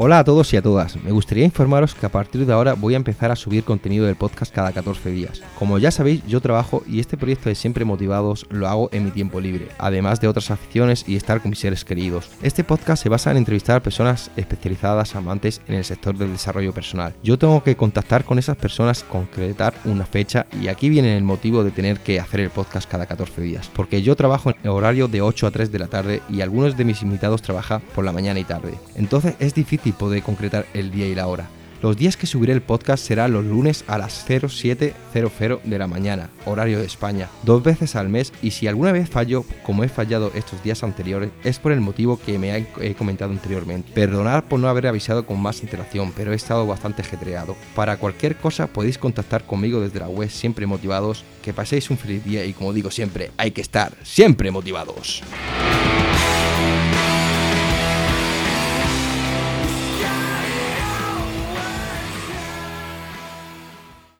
Hola a todos y a todas. Me gustaría informaros que a partir de ahora voy a empezar a subir contenido del podcast cada 14 días. Como ya sabéis, yo trabajo y este proyecto de Siempre Motivados lo hago en mi tiempo libre, además de otras aficiones y estar con mis seres queridos. Este podcast se basa en entrevistar a personas especializadas amantes en el sector del desarrollo personal. Yo tengo que contactar con esas personas, concretar una fecha y aquí viene el motivo de tener que hacer el podcast cada 14 días, porque yo trabajo en horario de 8 a 3 de la tarde y algunos de mis invitados trabajan por la mañana y tarde. Entonces es difícil poder concretar el día y la hora. Los días que subiré el podcast serán los lunes a las 0700 de la mañana, horario de España, dos veces al mes y si alguna vez fallo, como he fallado estos días anteriores, es por el motivo que me he comentado anteriormente. Perdonad por no haber avisado con más interacción, pero he estado bastante ajetreado. Para cualquier cosa podéis contactar conmigo desde la web Siempre Motivados, que paséis un feliz día y como digo siempre, hay que estar siempre motivados.